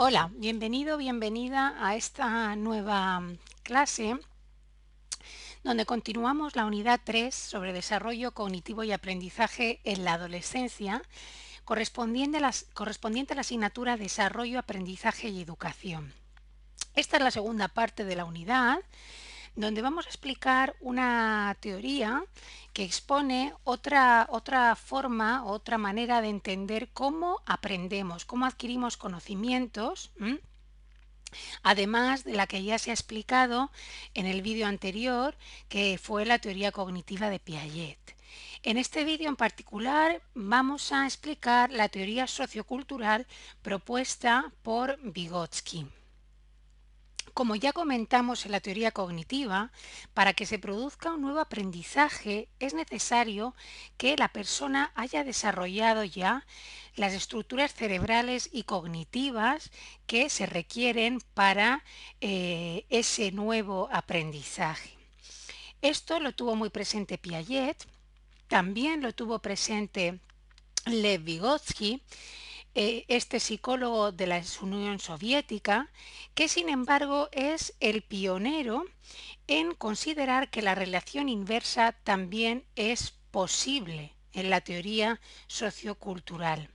Hola, bienvenido, bienvenida a esta nueva clase donde continuamos la unidad 3 sobre desarrollo cognitivo y aprendizaje en la adolescencia correspondiente a, la, correspondiente a la asignatura Desarrollo, Aprendizaje y Educación. Esta es la segunda parte de la unidad donde vamos a explicar una teoría que expone otra, otra forma, otra manera de entender cómo aprendemos, cómo adquirimos conocimientos, además de la que ya se ha explicado en el vídeo anterior, que fue la teoría cognitiva de Piaget. En este vídeo en particular vamos a explicar la teoría sociocultural propuesta por Vygotsky. Como ya comentamos en la teoría cognitiva, para que se produzca un nuevo aprendizaje es necesario que la persona haya desarrollado ya las estructuras cerebrales y cognitivas que se requieren para eh, ese nuevo aprendizaje. Esto lo tuvo muy presente Piaget, también lo tuvo presente Lev Vygotsky eh, este psicólogo de la Unión Soviética, que sin embargo es el pionero en considerar que la relación inversa también es posible en la teoría sociocultural.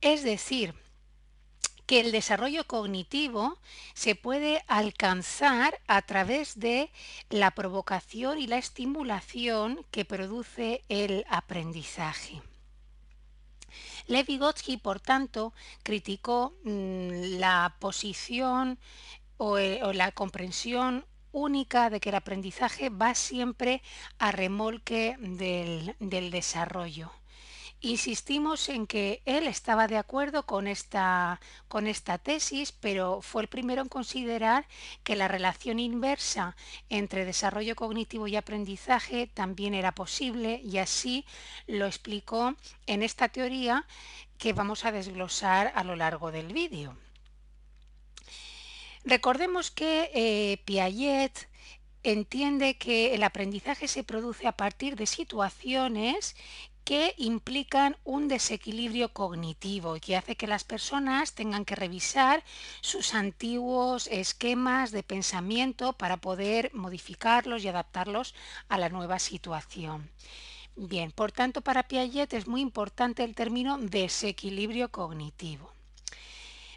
Es decir, que el desarrollo cognitivo se puede alcanzar a través de la provocación y la estimulación que produce el aprendizaje. Lev Vygotsky, por tanto, criticó mm, la posición eh, o, la comprensión única de que el aprendizaje va siempre a remolque del desarrollo. Insistimos en que él estaba de acuerdo con esta, con esta tesis, pero fue el primero en considerar que la relación inversa entre desarrollo cognitivo y aprendizaje también era posible y así lo explicó en esta teoría que vamos a desglosar a lo largo del vídeo. Recordemos que eh, Piaget entiende que el aprendizaje se produce a partir de situaciones que implican un desequilibrio cognitivo y que hace que las personas tengan que revisar sus antiguos esquemas de pensamiento para poder modificarlos y adaptarlos a la nueva situación. Bien, por tanto, para Piaget es muy importante el término desequilibrio cognitivo.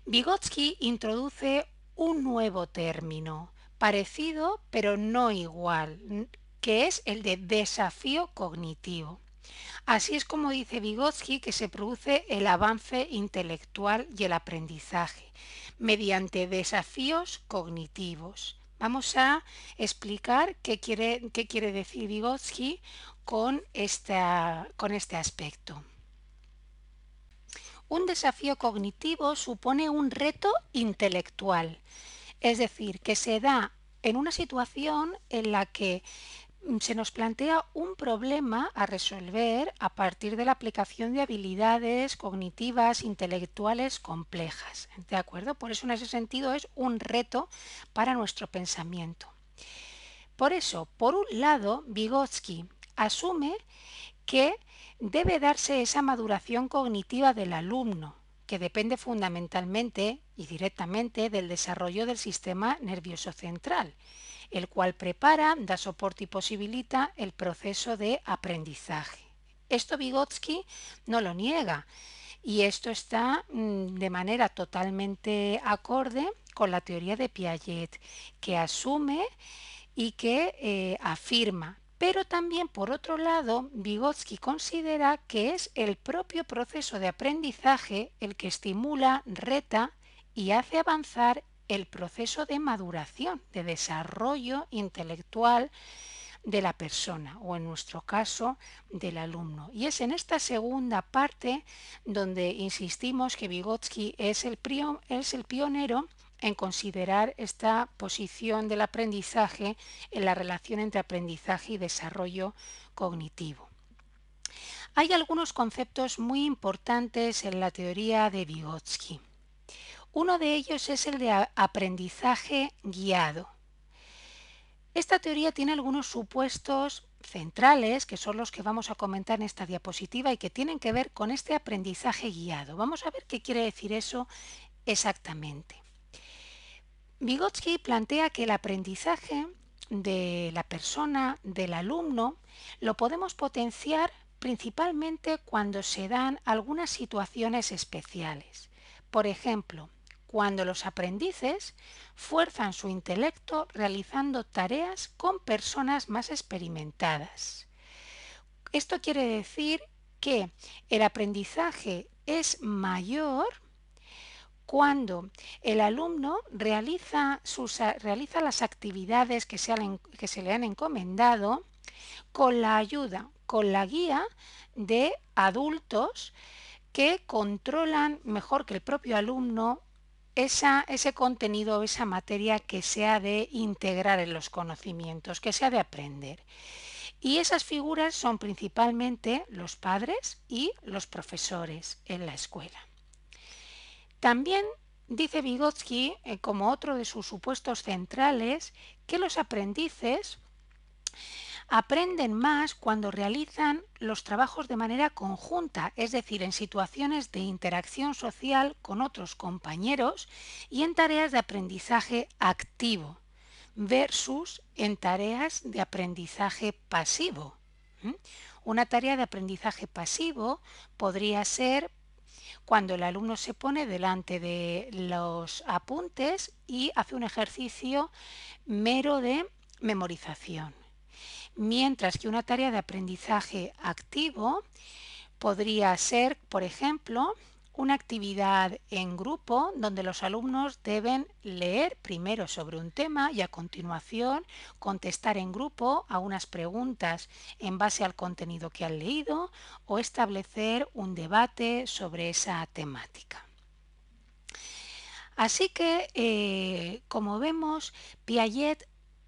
Vygotsky introduce un nuevo término, parecido pero no igual, que es el de desafío cognitivo. Así es como dice Vygotsky que se produce el avance intelectual y el aprendizaje mediante desafíos cognitivos. Vamos a explicar qué quiere, qué quiere decir Vygotsky con, esta, con este aspecto. Un desafío cognitivo supone un reto intelectual, es decir, que se da en una situación en la que se nos plantea un problema a resolver a partir de la aplicación de habilidades cognitivas, intelectuales complejas. ¿De acuerdo? Por eso en ese sentido es un reto para nuestro pensamiento. Por eso, por un lado, Vygotsky asume que debe darse esa maduración cognitiva del alumno, que depende fundamentalmente y directamente del desarrollo del sistema nervioso central el cual prepara, da soporte y posibilita el proceso de aprendizaje. Esto Vygotsky no lo niega y esto está mm, de manera totalmente acorde con la teoría de Piaget, que asume y que eh, afirma. Pero también, por otro lado, Vygotsky considera que es el propio proceso de aprendizaje el que estimula, reta y hace avanzar el proceso de maduración, de desarrollo intelectual de la persona o en nuestro caso del alumno. Y es en esta segunda parte donde insistimos que Vygotsky es el, pionero en considerar esta posición del aprendizaje en la relación entre aprendizaje y desarrollo cognitivo. Hay algunos conceptos muy importantes en la teoría de Vygotsky. Uno de ellos es el de aprendizaje guiado. Esta teoría tiene algunos supuestos centrales, que son los que vamos a comentar en esta diapositiva y que tienen que ver con este aprendizaje guiado. Vamos a ver qué quiere decir eso exactamente. Vygotsky plantea que el aprendizaje de la persona, del alumno, lo podemos potenciar principalmente cuando se dan algunas situaciones especiales. Por ejemplo, cuando los aprendices fuerzan su intelecto realizando tareas con personas más experimentadas. Esto quiere decir que el aprendizaje es mayor cuando el alumno realiza, las actividades que se le han encomendado con la ayuda, con la guía de adultos que controlan mejor que el propio alumno esa, ese contenido, esa materia que se ha de integrar en los conocimientos, que se ha de aprender. Y esas figuras son principalmente los padres y los profesores en la escuela. También dice Vygotsky, eh, como otro de sus supuestos centrales, que los aprendices aprenden más cuando realizan los trabajos de manera conjunta, es decir, en situaciones de interacción social con otros compañeros y en tareas de aprendizaje activo versus en tareas de aprendizaje pasivo. Una tarea de aprendizaje pasivo podría ser cuando el alumno se pone delante de los apuntes y hace un ejercicio mero de memorización mientras que una tarea de aprendizaje activo podría ser, por ejemplo, una actividad en grupo donde los alumnos deben leer primero sobre un tema y a continuación contestar en grupo a unas preguntas en base al contenido que han leído o establecer un debate sobre esa temática. Así que, eh, como vemos, Piaget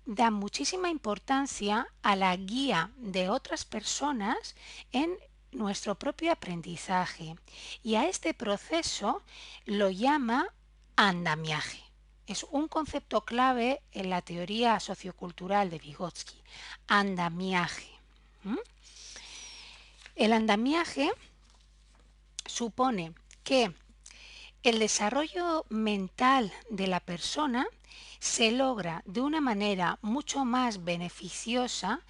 da muchísima importancia a la guía de otras personas en nuestro propio aprendizaje y a este proceso lo llama andamiaje. Es un concepto clave en la teoría sociocultural de Vygotsky, andamiaje. El andamiaje supone que el desarrollo mental de la persona se logra de una manera mucho más beneficiosa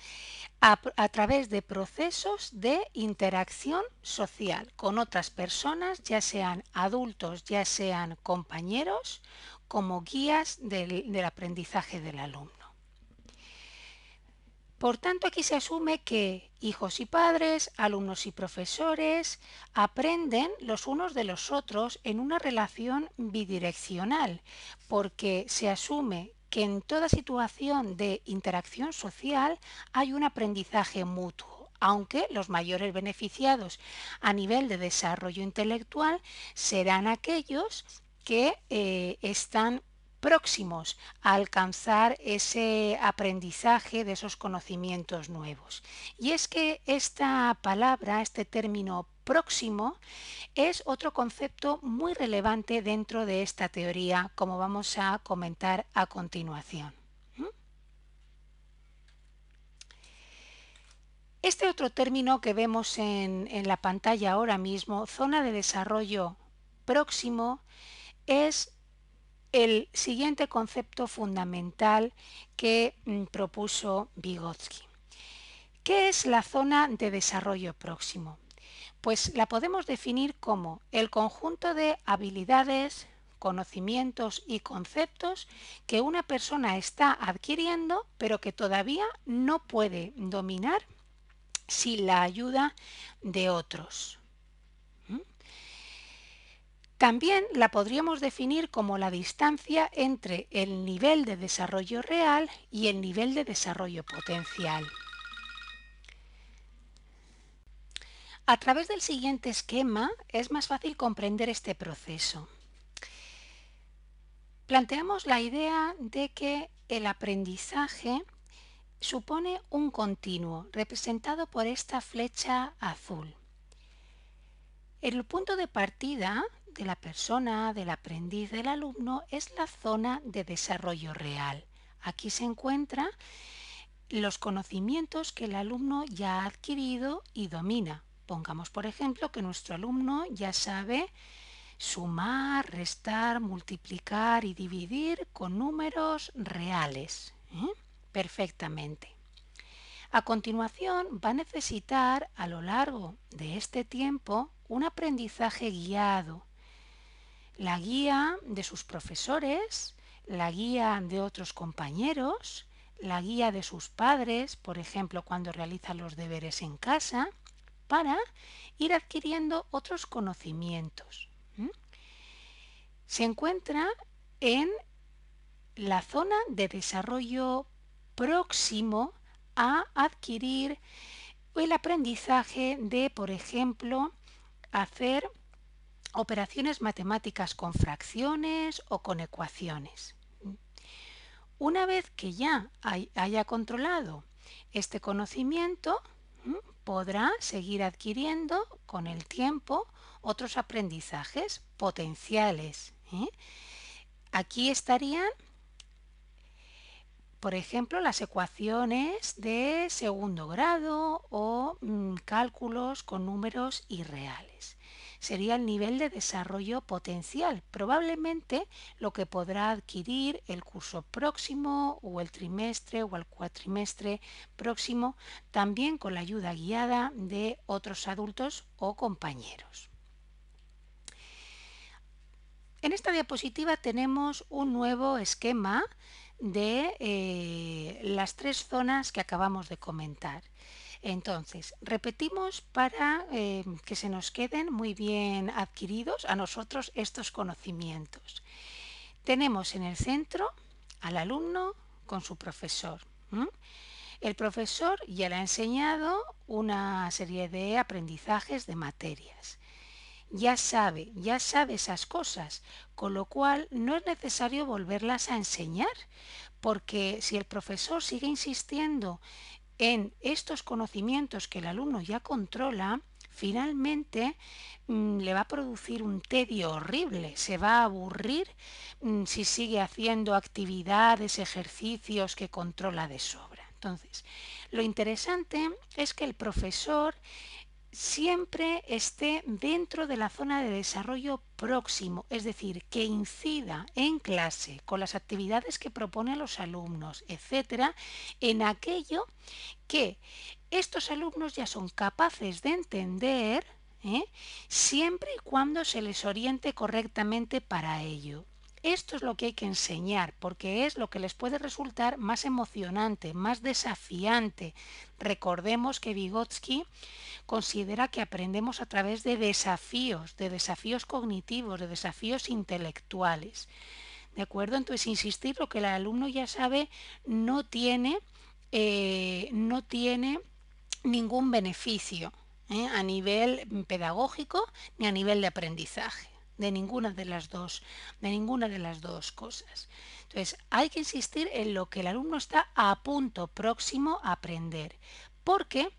a, través de procesos de interacción social con otras personas, ya sean adultos, ya sean compañeros, como guías del aprendizaje del alumno. Por tanto, aquí se asume que hijos y padres, alumnos y profesores aprenden los unos de los otros en una relación bidireccional, porque se asume que en toda situación de interacción social hay un aprendizaje mutuo aunque los mayores beneficiados a nivel de desarrollo intelectual serán aquellos que eh, están próximos a alcanzar ese aprendizaje de esos conocimientos nuevos. Y es que esta palabra, este término próximo, es otro concepto muy relevante dentro de esta teoría, como vamos a comentar a continuación. ¿Mm? Este otro término que vemos en, en la pantalla ahora mismo, zona de desarrollo próximo, es el siguiente concepto fundamental que mm, propuso Vygotsky. ¿Qué es la zona de desarrollo próximo? Pues la podemos definir como el conjunto de habilidades, conocimientos y conceptos que una persona está adquiriendo pero que todavía no puede dominar sin la ayuda de otros. También la podríamos definir como la distancia entre el nivel de desarrollo real y el nivel de desarrollo potencial. A través del siguiente esquema es más fácil comprender este proceso. Planteamos la idea de que el aprendizaje supone un continuo representado por esta flecha azul. El punto de partida la persona, del aprendiz, del alumno, es la zona de desarrollo real. Aquí se encuentran los conocimientos que el alumno ya ha adquirido y domina. Pongamos, por ejemplo, que nuestro alumno ya sabe sumar, restar, multiplicar y dividir con números reales. ¿eh? Perfectamente. A continuación va a necesitar a lo largo de este tiempo un aprendizaje guiado. La guía de sus profesores, la guía de otros compañeros, la guía de sus padres, por ejemplo, cuando realiza los deberes en casa, para ir adquiriendo otros conocimientos. Se encuentra en la zona de desarrollo próximo a adquirir el aprendizaje de, por ejemplo, hacer operaciones matemáticas con fracciones o con ecuaciones. Una vez que ya haya controlado este conocimiento, podrá seguir adquiriendo con el tiempo otros aprendizajes potenciales. ¿eh? Aquí estarían, por ejemplo, las ecuaciones de segundo grado o mm, cálculos con números irreales sería el nivel de desarrollo potencial, probablemente lo que podrá adquirir el curso próximo o el trimestre o el cuatrimestre próximo, también con la ayuda guiada de otros adultos o compañeros. En esta diapositiva tenemos un nuevo esquema de eh, las tres zonas que acabamos de comentar. Entonces, repetimos para eh, que se nos queden muy bien adquiridos a nosotros estos conocimientos. Tenemos en el centro al alumno con su profesor. El profesor ya le ha enseñado una serie de aprendizajes de materias. Ya sabe, ya sabe esas cosas, con lo cual no es necesario volverlas a enseñar, porque si el profesor sigue insistiendo en estos conocimientos que el alumno ya controla, finalmente mm, le va a producir un tedio horrible, se va a aburrir mm, si sigue haciendo actividades, ejercicios que controla de sobra. Entonces, lo interesante es que el profesor siempre esté dentro de la zona de desarrollo próximo, es decir, que incida en clase con las actividades que propone a los alumnos, etcétera, en aquello que estos alumnos ya son capaces de entender ¿eh? siempre y cuando se les oriente correctamente para ello. Esto es lo que hay que enseñar, porque es lo que les puede resultar más emocionante, más desafiante. Recordemos que Vygotsky considera que aprendemos a través de desafíos, de desafíos cognitivos, de desafíos intelectuales. ¿De acuerdo? Entonces, insistir, lo que el alumno ya sabe no tiene, eh, no tiene ningún beneficio ¿eh? a nivel pedagógico ni a nivel de aprendizaje de ninguna de las dos, de ninguna de las dos cosas. Entonces, hay que insistir en lo que el alumno está a punto próximo a aprender. Porque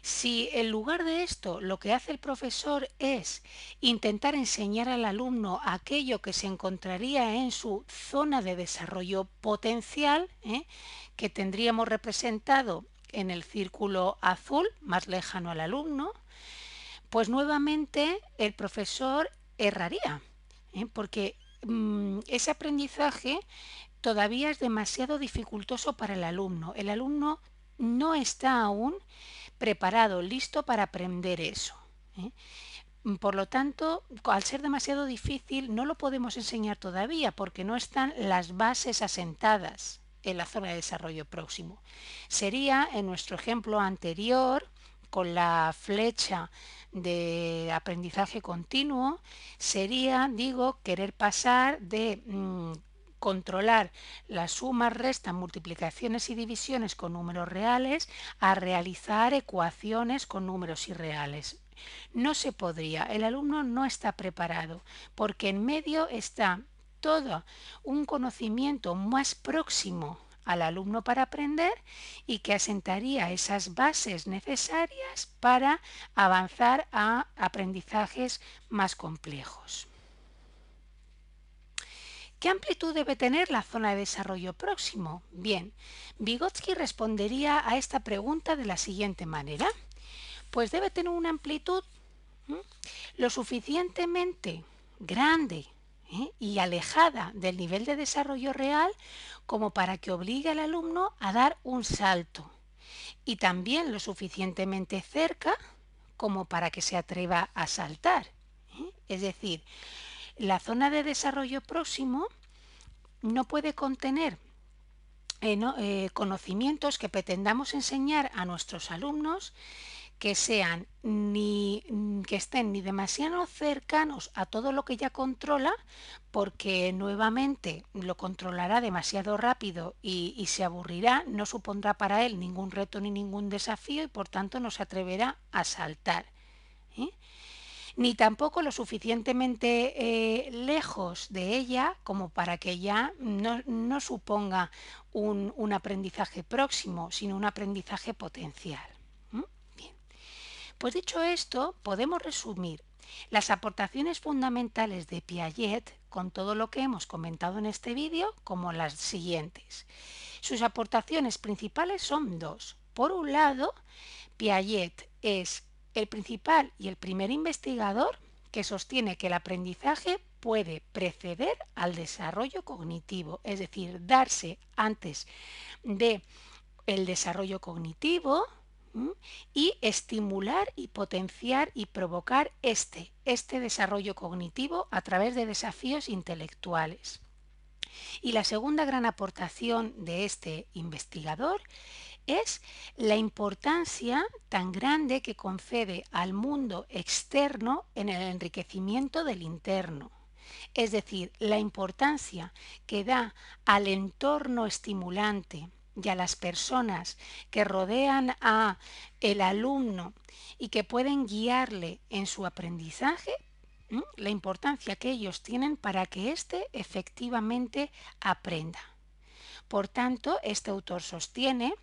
si en lugar de esto lo que hace el profesor es intentar enseñar al alumno aquello que se encontraría en su zona de desarrollo potencial, ¿eh? que tendríamos representado en el círculo azul más lejano al alumno, pues nuevamente el profesor erraría, ¿eh? porque mm, ese aprendizaje todavía es demasiado dificultoso para el alumno. El alumno no está aún preparado, listo para aprender eso. ¿eh? Por lo tanto, al ser demasiado difícil, no lo podemos enseñar todavía porque no están las bases asentadas en la zona de desarrollo próximo. Sería, en nuestro ejemplo anterior, con la flecha de aprendizaje continuo sería, digo, querer pasar de mm, controlar las sumas, restas, multiplicaciones y divisiones con números reales a realizar ecuaciones con números irreales. No se podría, el alumno no está preparado porque en medio está todo un conocimiento más próximo al alumno para aprender y que asentaría esas bases necesarias para avanzar a aprendizajes más complejos. ¿Qué amplitud debe tener la zona de desarrollo próximo? Bien, Vygotsky respondería a esta pregunta de la siguiente manera. Pues debe tener una amplitud lo suficientemente grande ¿eh? y alejada del nivel de desarrollo real como para que obligue al alumno a dar un salto y también lo suficientemente cerca como para que se atreva a saltar. ¿eh? Es decir, la zona de desarrollo próximo no puede contener eh, conocimientos que pretendamos enseñar a nuestros alumnos que sean ni mm, que estén ni demasiado cercanos a todo lo que ya controla porque nuevamente lo controlará demasiado rápido y, se aburrirá, no supondrá para él ningún reto ni ningún desafío y por tanto no se atreverá a saltar. ¿eh? Ni tampoco lo suficientemente eh, lejos de ella como para que ya no, suponga un aprendizaje próximo, sino un aprendizaje potencial. Pues dicho esto, podemos resumir las aportaciones fundamentales de Piaget con todo lo que hemos comentado en este vídeo como las siguientes. Sus aportaciones principales son dos. Por un lado, Piaget es el principal y el primer investigador que sostiene que el aprendizaje puede preceder al desarrollo cognitivo, es decir, darse antes de el desarrollo cognitivo, y estimular y potenciar y provocar este, este desarrollo cognitivo a través de desafíos intelectuales. Y la segunda gran aportación de este investigador es la importancia tan grande que concede al mundo externo en el enriquecimiento del interno. Es decir, la importancia que da al entorno estimulante, y a las personas que rodean a el alumno y que pueden guiarle en su aprendizaje, la importancia que ellos tienen para que éste efectivamente aprenda. Por tanto, este autor sostiene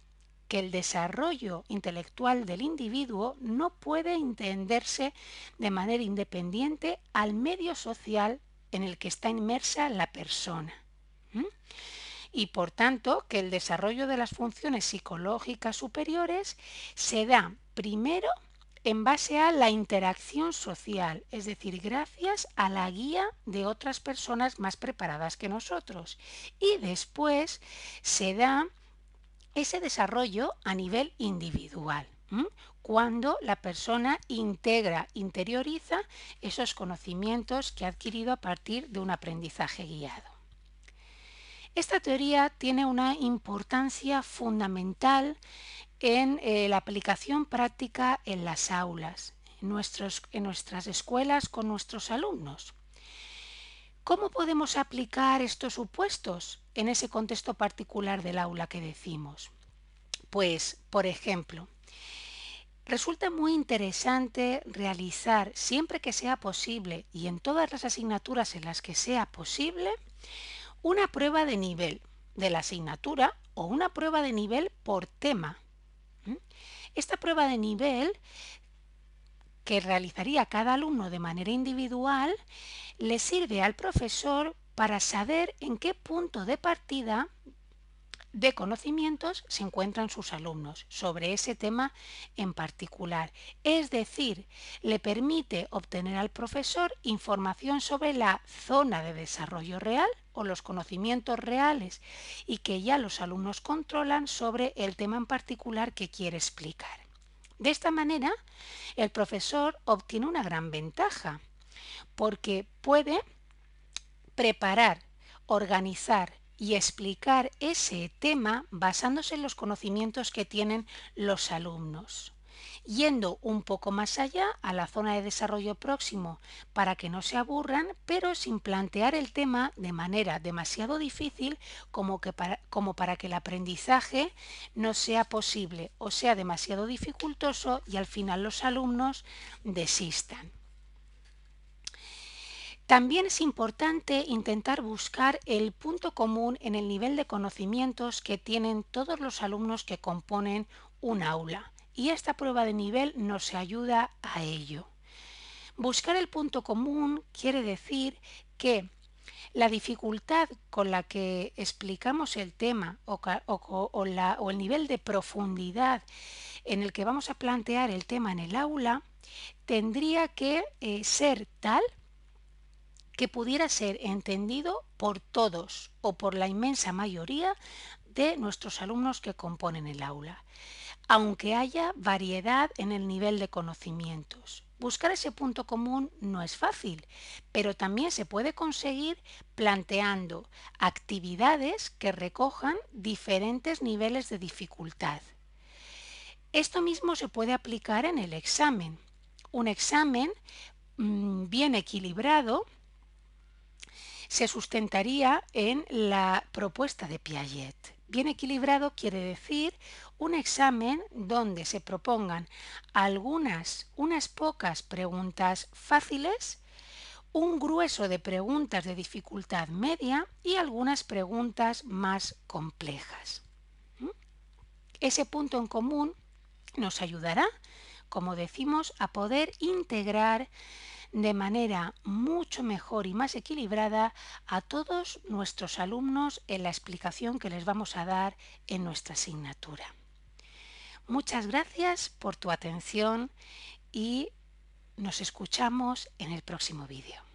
que el desarrollo intelectual del individuo no puede entenderse de manera independiente al medio social en el que está inmersa la persona y por tanto que el desarrollo de las funciones psicológicas superiores se da primero en base a la interacción social, es decir, gracias a la guía de otras personas más preparadas que nosotros. Y después se da ese desarrollo a nivel individual, cuando la persona integra, interioriza esos conocimientos que ha adquirido a partir de un aprendizaje guiado. Esta teoría tiene una importancia fundamental en eh, la aplicación práctica en las aulas, en, en nuestras escuelas con nuestros alumnos. ¿Cómo podemos aplicar estos supuestos en ese contexto particular del aula que decimos? Pues, por ejemplo, Resulta muy interesante realizar siempre que sea posible y en todas las asignaturas en las que sea posible una prueba de nivel de la asignatura o una prueba de nivel por tema. Esta prueba de nivel que realizaría cada alumno de manera individual le sirve al profesor para saber en qué punto de partida de conocimientos se encuentran sus alumnos sobre ese tema en particular. Es decir, le permite obtener al profesor información sobre la zona de desarrollo real o los conocimientos reales y que ya los alumnos controlan sobre el tema en particular que quiere explicar. De esta manera, el profesor obtiene una gran ventaja porque puede preparar, organizar y explicar ese tema basándose en los conocimientos que tienen los alumnos yendo un poco más allá a la zona de desarrollo próximo para que no se aburran, pero sin plantear el tema de manera demasiado difícil como, que para, como para que el aprendizaje no sea posible o sea demasiado dificultoso y al final los alumnos desistan. También es importante intentar buscar el punto común en el nivel de conocimientos que tienen todos los alumnos que componen un aula y esta prueba de nivel nos ayuda a ello. Buscar el punto común quiere decir que La dificultad con la que explicamos el tema o, el nivel de profundidad en el que vamos a plantear el tema en el aula tendría que eh, ser tal que pudiera ser entendido por todos o por la inmensa mayoría de nuestros alumnos que componen el aula, aunque haya variedad en el nivel de conocimientos. Buscar ese punto común no es fácil, pero también se puede conseguir planteando actividades que recojan diferentes niveles de dificultad. Esto mismo se puede aplicar en el examen. Un examen mm, bien equilibrado se sustentaría en la propuesta de Piaget. Bien equilibrado quiere decir un examen donde se propongan algunas, unas pocas preguntas fáciles, un grueso de preguntas de dificultad media y algunas preguntas más complejas. Ese punto en común nos ayudará, como decimos, a poder integrar de manera mucho mejor y más equilibrada a todos nuestros alumnos en la explicación que les vamos a dar en nuestra asignatura. Muchas gracias por tu atención y nos escuchamos en el próximo vídeo.